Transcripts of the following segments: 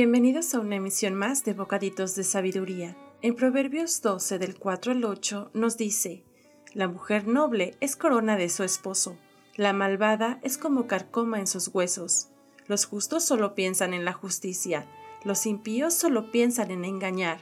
Bienvenidos a una emisión más de Bocaditos de Sabiduría. En Proverbios 12 del 4 al 8 nos dice, La mujer noble es corona de su esposo, la malvada es como carcoma en sus huesos. Los justos solo piensan en la justicia, los impíos solo piensan en engañar.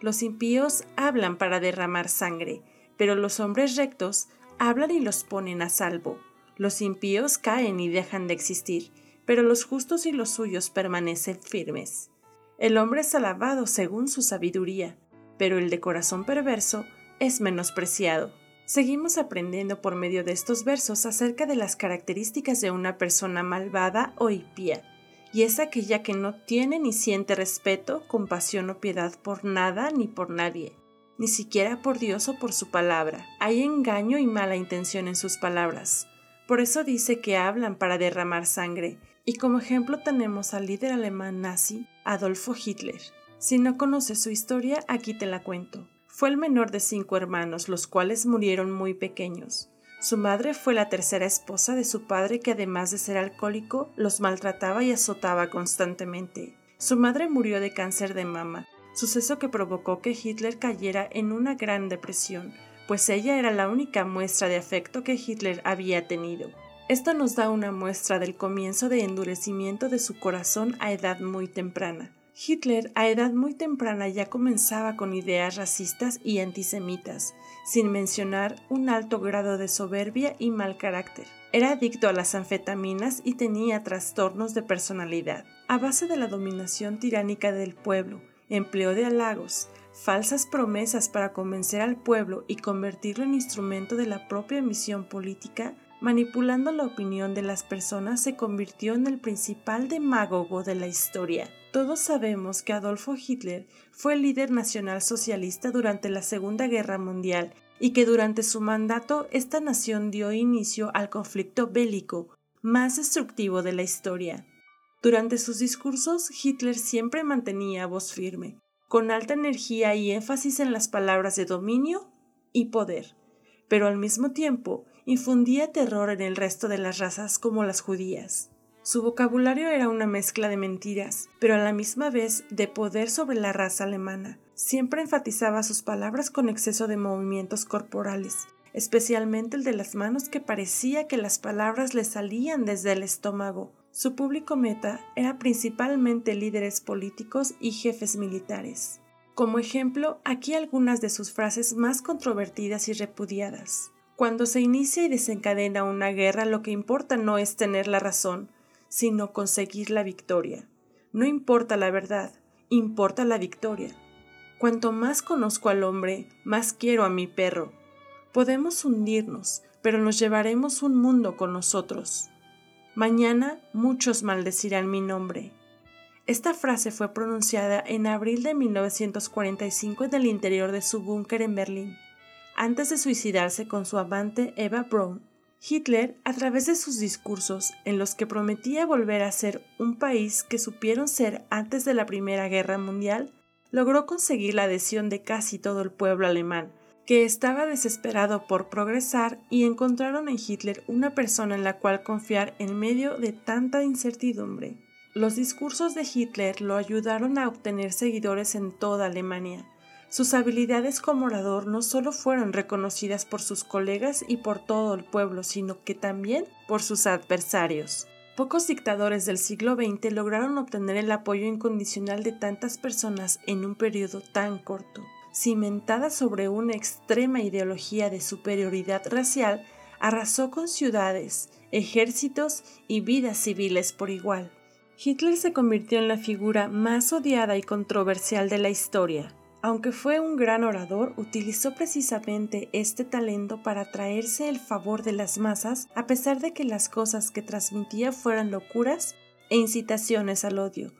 Los impíos hablan para derramar sangre, pero los hombres rectos hablan y los ponen a salvo. Los impíos caen y dejan de existir, pero los justos y los suyos permanecen firmes. El hombre es alabado según su sabiduría, pero el de corazón perverso es menospreciado. Seguimos aprendiendo por medio de estos versos acerca de las características de una persona malvada o impía, y es aquella que no tiene ni siente respeto, compasión o piedad por nada ni por nadie, ni siquiera por Dios o por su palabra. Hay engaño y mala intención en sus palabras. Por eso dice que hablan para derramar sangre, y como ejemplo tenemos al líder alemán nazi, Adolfo Hitler. Si no conoces su historia, aquí te la cuento. Fue el menor de cinco hermanos, los cuales murieron muy pequeños. Su madre fue la tercera esposa de su padre que además de ser alcohólico, los maltrataba y azotaba constantemente. Su madre murió de cáncer de mama, suceso que provocó que Hitler cayera en una gran depresión, pues ella era la única muestra de afecto que Hitler había tenido. Esto nos da una muestra del comienzo de endurecimiento de su corazón a edad muy temprana. Hitler a edad muy temprana ya comenzaba con ideas racistas y antisemitas, sin mencionar un alto grado de soberbia y mal carácter. Era adicto a las anfetaminas y tenía trastornos de personalidad. A base de la dominación tiránica del pueblo, empleo de halagos, falsas promesas para convencer al pueblo y convertirlo en instrumento de la propia misión política, manipulando la opinión de las personas, se convirtió en el principal demagogo de la historia. Todos sabemos que Adolfo Hitler fue el líder nacional socialista durante la Segunda Guerra Mundial y que durante su mandato esta nación dio inicio al conflicto bélico más destructivo de la historia. Durante sus discursos, Hitler siempre mantenía voz firme, con alta energía y énfasis en las palabras de dominio y poder, pero al mismo tiempo infundía terror en el resto de las razas como las judías. Su vocabulario era una mezcla de mentiras, pero a la misma vez de poder sobre la raza alemana. Siempre enfatizaba sus palabras con exceso de movimientos corporales, especialmente el de las manos que parecía que las palabras le salían desde el estómago. Su público meta era principalmente líderes políticos y jefes militares. Como ejemplo, aquí algunas de sus frases más controvertidas y repudiadas. Cuando se inicia y desencadena una guerra, lo que importa no es tener la razón, sino conseguir la victoria. No importa la verdad, importa la victoria. Cuanto más conozco al hombre, más quiero a mi perro. Podemos hundirnos, pero nos llevaremos un mundo con nosotros. Mañana muchos maldecirán mi nombre. Esta frase fue pronunciada en abril de 1945 en el interior de su búnker en Berlín antes de suicidarse con su amante Eva Braun. Hitler, a través de sus discursos, en los que prometía volver a ser un país que supieron ser antes de la Primera Guerra Mundial, logró conseguir la adhesión de casi todo el pueblo alemán, que estaba desesperado por progresar y encontraron en Hitler una persona en la cual confiar en medio de tanta incertidumbre. Los discursos de Hitler lo ayudaron a obtener seguidores en toda Alemania, sus habilidades como orador no solo fueron reconocidas por sus colegas y por todo el pueblo, sino que también por sus adversarios. Pocos dictadores del siglo XX lograron obtener el apoyo incondicional de tantas personas en un periodo tan corto. cimentada sobre una extrema ideología de superioridad racial, arrasó con ciudades, ejércitos y vidas civiles por igual. Hitler se convirtió en la figura más odiada y controversial de la historia. Aunque fue un gran orador, utilizó precisamente este talento para atraerse el favor de las masas, a pesar de que las cosas que transmitía fueran locuras e incitaciones al odio,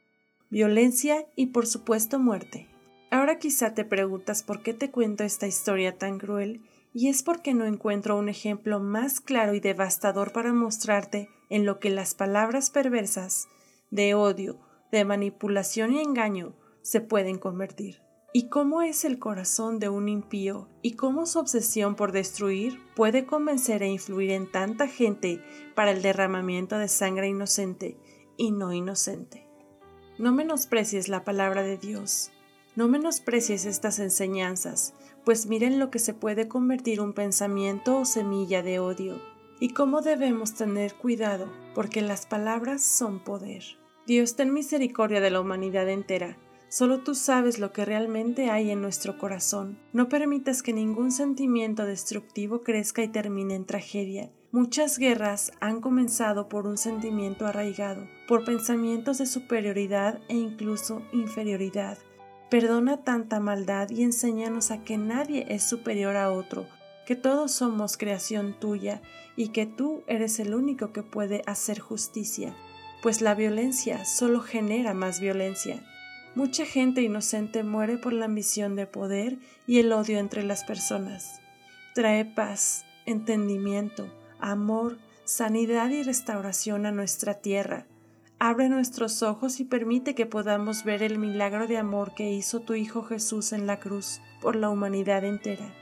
violencia y por supuesto muerte. Ahora quizá te preguntas por qué te cuento esta historia tan cruel, y es porque no encuentro un ejemplo más claro y devastador para mostrarte en lo que las palabras perversas, de odio, de manipulación y engaño, se pueden convertir y cómo es el corazón de un impío y cómo su obsesión por destruir puede convencer e influir en tanta gente para el derramamiento de sangre inocente y no inocente. No menosprecies la palabra de Dios, no menosprecies estas enseñanzas, pues miren lo que se puede convertir un pensamiento o semilla de odio, y cómo debemos tener cuidado, porque las palabras son poder. Dios ten misericordia de la humanidad entera, Solo tú sabes lo que realmente hay en nuestro corazón. No permitas que ningún sentimiento destructivo crezca y termine en tragedia. Muchas guerras han comenzado por un sentimiento arraigado, por pensamientos de superioridad e incluso inferioridad. Perdona tanta maldad y enséñanos a que nadie es superior a otro, que todos somos creación tuya y que tú eres el único que puede hacer justicia, pues la violencia solo genera más violencia. Mucha gente inocente muere por la ambición de poder y el odio entre las personas. Trae paz, entendimiento, amor, sanidad y restauración a nuestra tierra. Abre nuestros ojos y permite que podamos ver el milagro de amor que hizo tu Hijo Jesús en la cruz por la humanidad entera.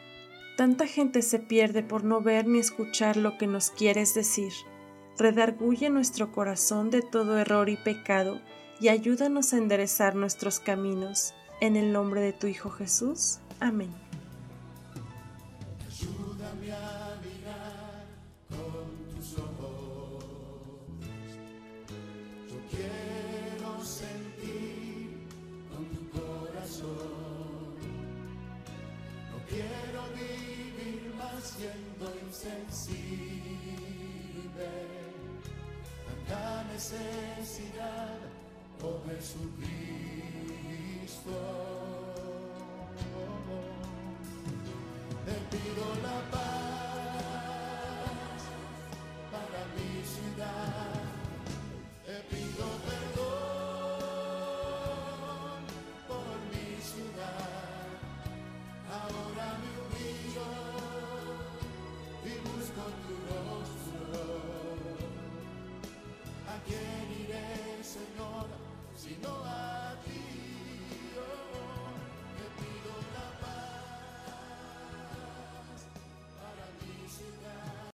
Tanta gente se pierde por no ver ni escuchar lo que nos quieres decir. Redarguye nuestro corazón de todo error y pecado y ayúdanos a enderezar nuestros caminos. En el nombre de tu Hijo Jesús. Amén. Ayúdame a mirar con tus ojos. Yo quiero sentir con tu corazón. No quiero vivir más siendo insensible. Tanta necesidad, oh Jesucristo. Te pido la paz ¿A quién iré, Señor, sino a ti?